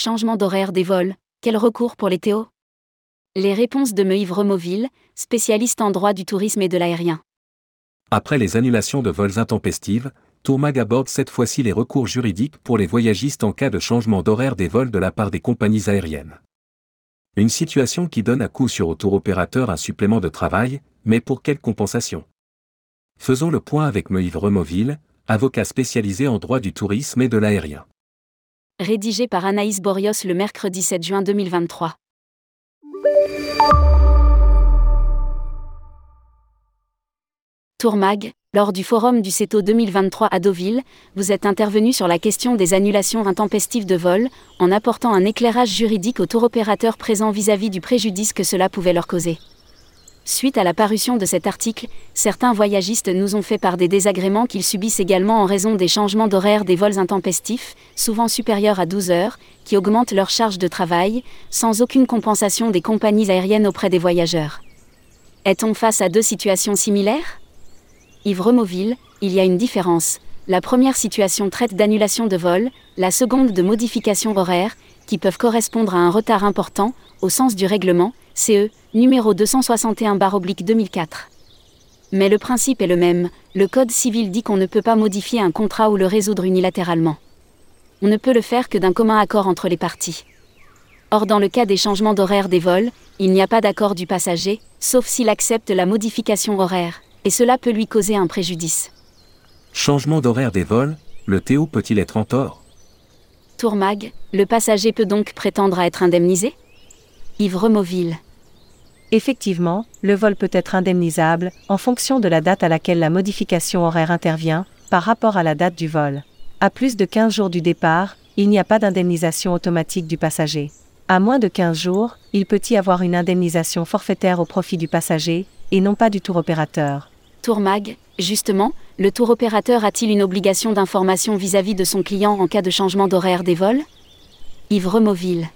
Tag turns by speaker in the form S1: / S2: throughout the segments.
S1: Changement d'horaire des vols, quel recours pour les Théo Les réponses de Meuve Removille, spécialiste en droit du tourisme et de l'aérien.
S2: Après les annulations de vols intempestives, Tourmag aborde cette fois-ci les recours juridiques pour les voyagistes en cas de changement d'horaire des vols de la part des compagnies aériennes. Une situation qui donne à coup sur au tour opérateur un supplément de travail, mais pour quelle compensation? Faisons le point avec Meuve Removille, avocat spécialisé en droit du tourisme et de l'aérien.
S1: Rédigé par Anaïs Borios le mercredi 7 juin 2023. Tourmag, lors du forum du CETO 2023 à Deauville, vous êtes intervenu sur la question des annulations intempestives de vol, en apportant un éclairage juridique aux tour opérateurs présents vis-à-vis du préjudice que cela pouvait leur causer. Suite à la parution de cet article, certains voyagistes nous ont fait part des désagréments qu'ils subissent également en raison des changements d'horaire des vols intempestifs, souvent supérieurs à 12 heures, qui augmentent leur charge de travail, sans aucune compensation des compagnies aériennes auprès des voyageurs. Est-on face à deux situations similaires? Yves Removille, il y a une différence. La première situation traite d'annulation de vol, la seconde de modification horaire, qui peuvent correspondre à un retard important, au sens du règlement, CE, numéro 261-2004. Mais le principe est le même, le Code civil dit qu'on ne peut pas modifier un contrat ou le résoudre unilatéralement. On ne peut le faire que d'un commun accord entre les parties. Or dans le cas des changements d'horaire des vols, il n'y a pas d'accord du passager, sauf s'il accepte la modification horaire, et cela peut lui causer un préjudice.
S2: Changement d'horaire des vols, le Théo peut-il être en tort?
S1: Tourmag, le passager peut donc prétendre à être indemnisé? Yves Removille.
S3: Effectivement, le vol peut être indemnisable, en fonction de la date à laquelle la modification horaire intervient, par rapport à la date du vol. À plus de 15 jours du départ, il n'y a pas d'indemnisation automatique du passager. À moins de 15 jours, il peut y avoir une indemnisation forfaitaire au profit du passager, et non pas du tour opérateur.
S1: Tourmag, justement, le tour opérateur a-t-il une obligation d'information vis-à-vis de son client en cas de changement d'horaire des vols? Yves Removille.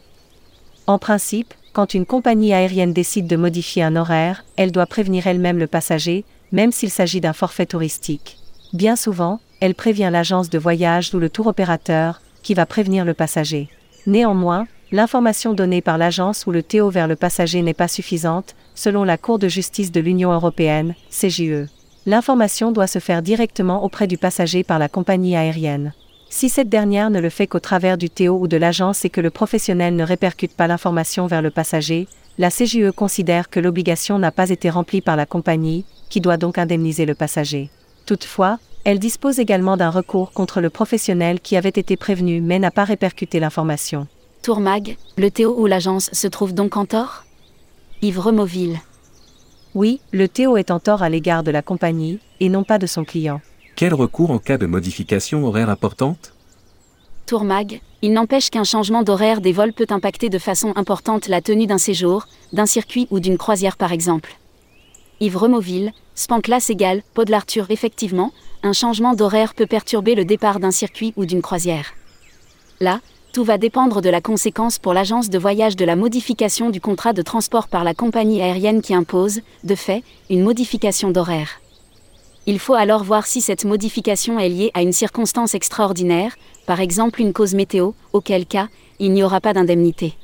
S3: En principe, quand une compagnie aérienne décide de modifier un horaire, elle doit prévenir elle-même le passager, même s'il s'agit d'un forfait touristique. Bien souvent, elle prévient l'agence de voyage ou le tour opérateur, qui va prévenir le passager. Néanmoins, l'information donnée par l'agence ou le TO vers le passager n'est pas suffisante, selon la Cour de justice de l'Union européenne, CJE. L'information doit se faire directement auprès du passager par la compagnie aérienne. Si cette dernière ne le fait qu'au travers du TO ou de l'agence et que le professionnel ne répercute pas l'information vers le passager, la CJE considère que l'obligation n'a pas été remplie par la compagnie, qui doit donc indemniser le passager. Toutefois, elle dispose également d'un recours contre le professionnel qui avait été prévenu mais n'a pas répercuté l'information.
S1: Tourmag, le TO ou l'agence se trouve donc en tort? Yves Removille.
S3: Oui, le TO est en tort à l'égard de la compagnie, et non pas de son client.
S2: Quel recours en cas de modification horaire importante
S1: Tourmag, il n'empêche qu'un changement d'horaire des vols peut impacter de façon importante la tenue d'un séjour, d'un circuit ou d'une croisière par exemple. Yves Removille, Spanclas égale, Pod l'Arthur effectivement, un changement d'horaire peut perturber le départ d'un circuit ou d'une croisière. Là, tout va dépendre de la conséquence pour l'agence de voyage de la modification du contrat de transport par la compagnie aérienne qui impose, de fait, une modification d'horaire. Il faut alors voir si cette modification est liée à une circonstance extraordinaire, par exemple une cause météo, auquel cas, il n'y aura pas d'indemnité.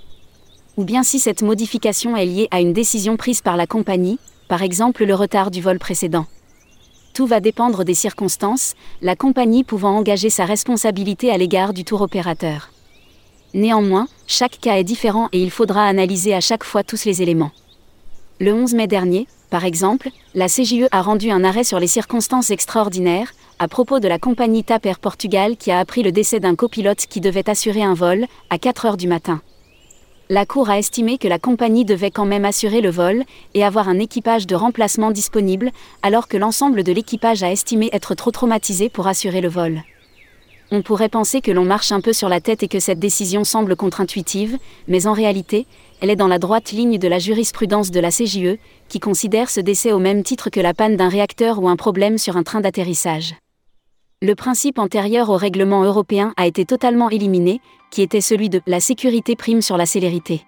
S1: Ou bien si cette modification est liée à une décision prise par la compagnie, par exemple le retard du vol précédent. Tout va dépendre des circonstances, la compagnie pouvant engager sa responsabilité à l'égard du tour opérateur. Néanmoins, chaque cas est différent et il faudra analyser à chaque fois tous les éléments. Le 11 mai dernier, par exemple, la CJE a rendu un arrêt sur les circonstances extraordinaires, à propos de la compagnie TAP Air Portugal qui a appris le décès d'un copilote qui devait assurer un vol, à 4 heures du matin. La Cour a estimé que la compagnie devait quand même assurer le vol et avoir un équipage de remplacement disponible, alors que l'ensemble de l'équipage a estimé être trop traumatisé pour assurer le vol. On pourrait penser que l'on marche un peu sur la tête et que cette décision semble contre-intuitive, mais en réalité, elle est dans la droite ligne de la jurisprudence de la CJE, qui considère ce décès au même titre que la panne d'un réacteur ou un problème sur un train d'atterrissage. Le principe antérieur au règlement européen a été totalement éliminé, qui était celui de la sécurité prime sur la célérité.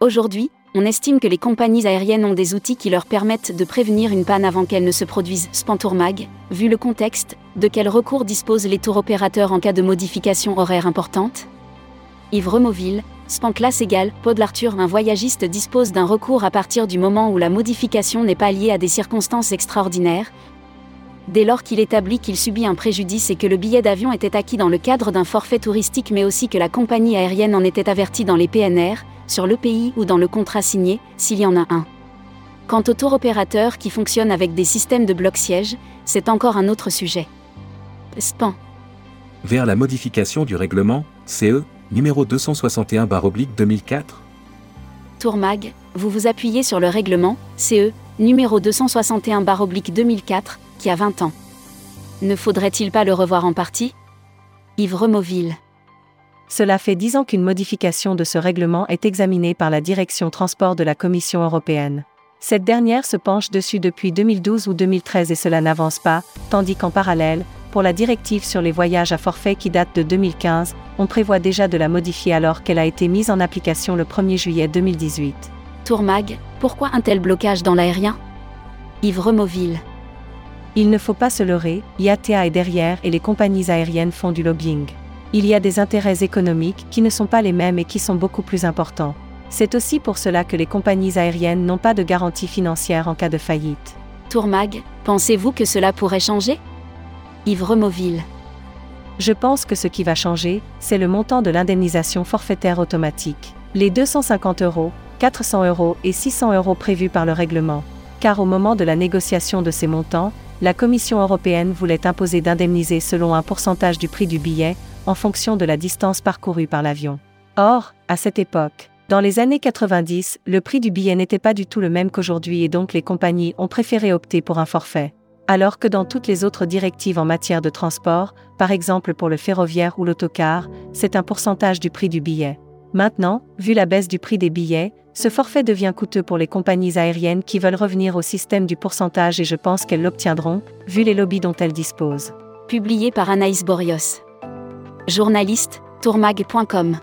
S1: Aujourd'hui, on estime que les compagnies aériennes ont des outils qui leur permettent de prévenir une panne avant qu'elle ne se produise. Spantourmag, vu le contexte, de quel recours disposent les tours opérateurs en cas de modification horaire importante Yves Removille, Spanclas égale, Paul Arthur Un voyagiste dispose d'un recours à partir du moment où la modification n'est pas liée à des circonstances extraordinaires, dès lors qu'il établit qu'il subit un préjudice et que le billet d'avion était acquis dans le cadre d'un forfait touristique mais aussi que la compagnie aérienne en était avertie dans les PNR, sur le pays ou dans le contrat signé, s'il y en a un. Quant au tour opérateur qui fonctionne avec des systèmes de bloc-siège, c'est encore un autre sujet. SPAN.
S2: Vers la modification du règlement, CE, numéro 261-2004
S1: Tourmag, vous vous appuyez sur le règlement, CE, numéro 261-2004, qui a 20 ans. Ne faudrait-il pas le revoir en partie? Yves Removille.
S3: Cela fait dix ans qu'une modification de ce règlement est examinée par la Direction Transport de la Commission européenne. Cette dernière se penche dessus depuis 2012 ou 2013 et cela n'avance pas, tandis qu'en parallèle, pour la directive sur les voyages à forfait qui date de 2015, on prévoit déjà de la modifier alors qu'elle a été mise en application le 1er juillet 2018.
S1: Tourmag, pourquoi un tel blocage dans l'aérien? Yves Removille.
S3: Il ne faut pas se leurrer, IATA est derrière et les compagnies aériennes font du lobbying. Il y a des intérêts économiques qui ne sont pas les mêmes et qui sont beaucoup plus importants. C'est aussi pour cela que les compagnies aériennes n'ont pas de garantie financière en cas de faillite.
S1: Tourmag, pensez-vous que cela pourrait changer? Yves.
S3: Je pense que ce qui va changer, c'est le montant de l'indemnisation forfaitaire automatique. Les 250 euros, 400 euros et 600 euros prévus par le règlement. Car au moment de la négociation de ces montants, la Commission européenne voulait imposer d'indemniser selon un pourcentage du prix du billet, en fonction de la distance parcourue par l'avion. Or, à cette époque, dans les années 90, le prix du billet n'était pas du tout le même qu'aujourd'hui et donc les compagnies ont préféré opter pour un forfait. Alors que dans toutes les autres directives en matière de transport, par exemple pour le ferroviaire ou l'autocar, c'est un pourcentage du prix du billet. Maintenant, vu la baisse du prix des billets, ce forfait devient coûteux pour les compagnies aériennes qui veulent revenir au système du pourcentage et je pense qu'elles l'obtiendront, vu les lobbies dont elles disposent.
S1: Publié par Anaïs Borios. Journaliste, tourmag.com.